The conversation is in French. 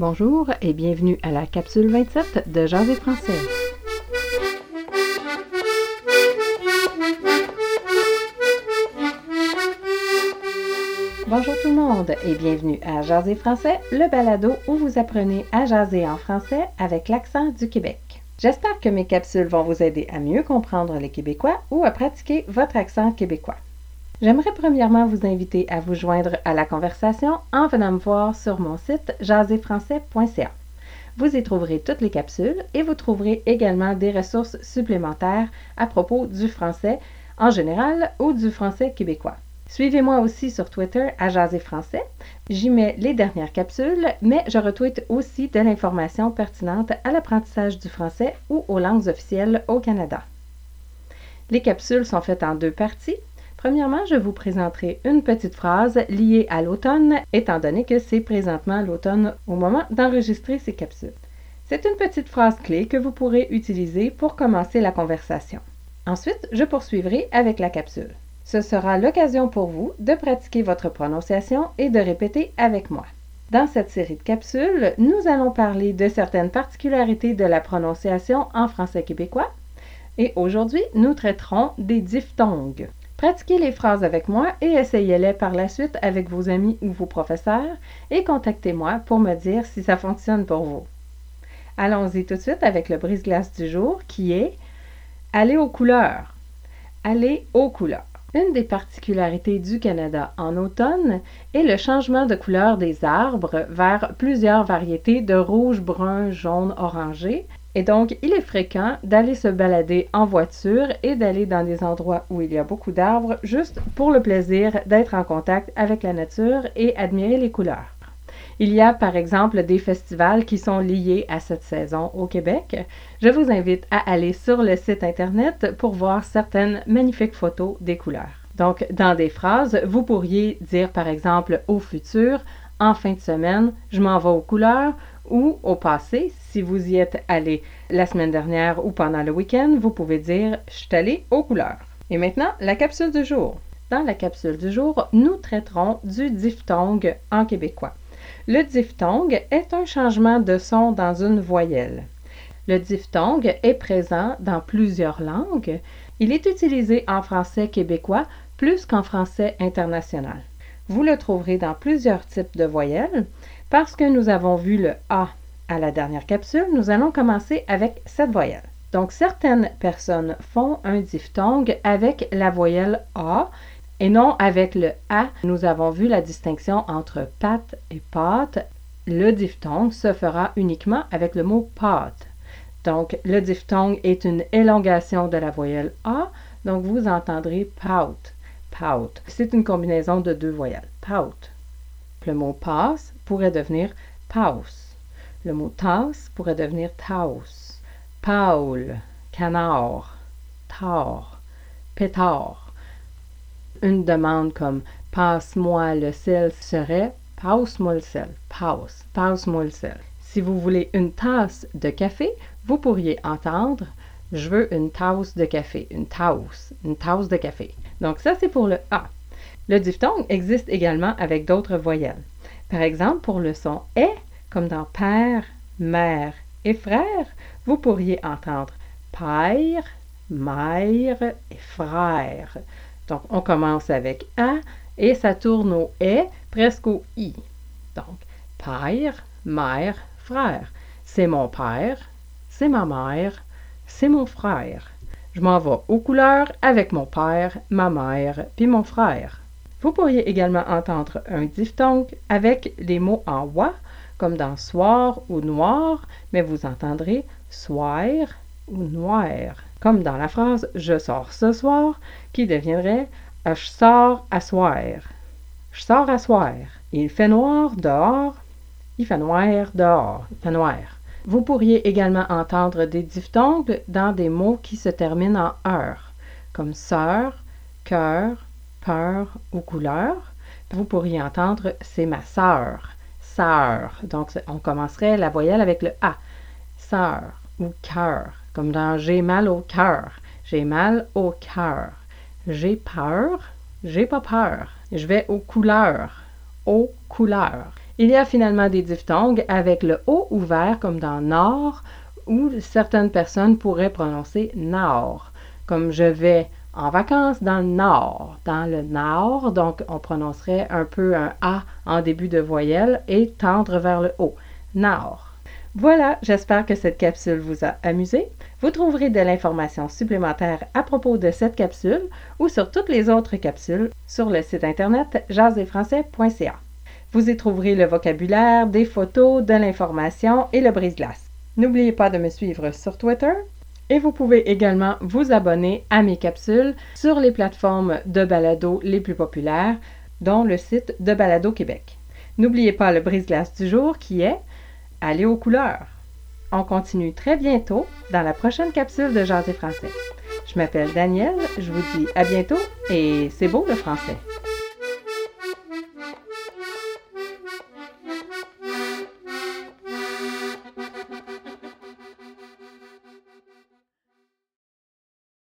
Bonjour et bienvenue à la capsule 27 de Jaser français. Bonjour tout le monde et bienvenue à Jaser français, le balado où vous apprenez à jaser en français avec l'accent du Québec. J'espère que mes capsules vont vous aider à mieux comprendre les Québécois ou à pratiquer votre accent québécois. J'aimerais premièrement vous inviter à vous joindre à la conversation en venant me voir sur mon site jaserfrançais.ca. Vous y trouverez toutes les capsules et vous trouverez également des ressources supplémentaires à propos du français en général ou du français québécois. Suivez-moi aussi sur Twitter à Jaser Français. J'y mets les dernières capsules, mais je retweete aussi de l'information pertinente à l'apprentissage du français ou aux langues officielles au Canada. Les capsules sont faites en deux parties. Premièrement, je vous présenterai une petite phrase liée à l'automne, étant donné que c'est présentement l'automne au moment d'enregistrer ces capsules. C'est une petite phrase clé que vous pourrez utiliser pour commencer la conversation. Ensuite, je poursuivrai avec la capsule. Ce sera l'occasion pour vous de pratiquer votre prononciation et de répéter avec moi. Dans cette série de capsules, nous allons parler de certaines particularités de la prononciation en français québécois et aujourd'hui, nous traiterons des diphtongues. Pratiquez les phrases avec moi et essayez-les par la suite avec vos amis ou vos professeurs et contactez-moi pour me dire si ça fonctionne pour vous. Allons-y tout de suite avec le brise-glace du jour qui est aller aux couleurs. Aller aux couleurs. Une des particularités du Canada en automne est le changement de couleur des arbres vers plusieurs variétés de rouge, brun, jaune, orangé. Et donc, il est fréquent d'aller se balader en voiture et d'aller dans des endroits où il y a beaucoup d'arbres juste pour le plaisir d'être en contact avec la nature et admirer les couleurs. Il y a par exemple des festivals qui sont liés à cette saison au Québec. Je vous invite à aller sur le site Internet pour voir certaines magnifiques photos des couleurs. Donc, dans des phrases, vous pourriez dire par exemple au futur, en fin de semaine, je m'en vais aux couleurs ou au passé, si vous y êtes allé la semaine dernière ou pendant le week-end, vous pouvez dire je suis allé aux couleurs. Et maintenant, la capsule du jour. Dans la capsule du jour, nous traiterons du diphtongue en québécois. Le diphtongue est un changement de son dans une voyelle. Le diphtongue est présent dans plusieurs langues. Il est utilisé en français québécois plus qu'en français international. Vous le trouverez dans plusieurs types de voyelles. Parce que nous avons vu le A à la dernière capsule, nous allons commencer avec cette voyelle. Donc, certaines personnes font un diphtongue avec la voyelle A et non avec le A. Nous avons vu la distinction entre pat et pâte. Le diphtongue se fera uniquement avec le mot pâte. Donc, le diphtongue est une élongation de la voyelle A, donc vous entendrez pout, pout. C'est une combinaison de deux voyelles, pout. Le mot passe pourrait devenir paus. Le mot tasse pourrait devenir taus. Paul, canard, tard, pétard une demande comme passe-moi le sel serait passe-moi le sel, passe, passe-moi le sel. Si vous voulez une tasse de café, vous pourriez entendre je veux une tasse de café, une tasse, une tasse de café. Donc ça c'est pour le A. Le diphtongue existe également avec d'autres voyelles. Par exemple, pour le son est, comme dans père, mère et frère, vous pourriez entendre père, mère et frère. Donc, on commence avec A et ça tourne au E presque au I. Donc, père, mère, frère. C'est mon père, c'est ma mère, c'est mon frère. Je m'en vais aux couleurs avec mon père, ma mère, puis mon frère. Vous pourriez également entendre un diphtongue avec les mots en wa, comme dans soir ou noir, mais vous entendrez soir ou noir comme dans la phrase Je sors ce soir, qui deviendrait Je sors à soir. Je sors à soir. Il fait noir dehors. Il fait noir dehors. Il fait noir. Vous pourriez également entendre des diphtongues dans des mots qui se terminent en heure, comme sœur, cœur, peur ou couleur. Vous pourriez entendre c'est ma sœur, sœur. Donc on commencerait la voyelle avec le A, sœur ou cœur comme dans J'ai mal au cœur. J'ai mal au cœur. J'ai peur. J'ai pas peur. Je vais aux couleurs. Aux couleurs. Il y a finalement des diphtongues avec le O ouvert comme dans Nord, où certaines personnes pourraient prononcer Nord, comme je vais en vacances dans le Nord, dans le Nord, donc on prononcerait un peu un A en début de voyelle et tendre vers le haut. Nord. Voilà, j'espère que cette capsule vous a amusé. Vous trouverez de l'information supplémentaire à propos de cette capsule ou sur toutes les autres capsules sur le site internet jaséfrançais.ca. Vous y trouverez le vocabulaire, des photos, de l'information et le brise-glace. N'oubliez pas de me suivre sur Twitter et vous pouvez également vous abonner à mes capsules sur les plateformes de balado les plus populaires, dont le site de Balado Québec. N'oubliez pas le brise-glace du jour qui est Allez aux couleurs! On continue très bientôt dans la prochaine capsule de Jaser français. Je m'appelle Danielle, je vous dis à bientôt et c'est beau le français.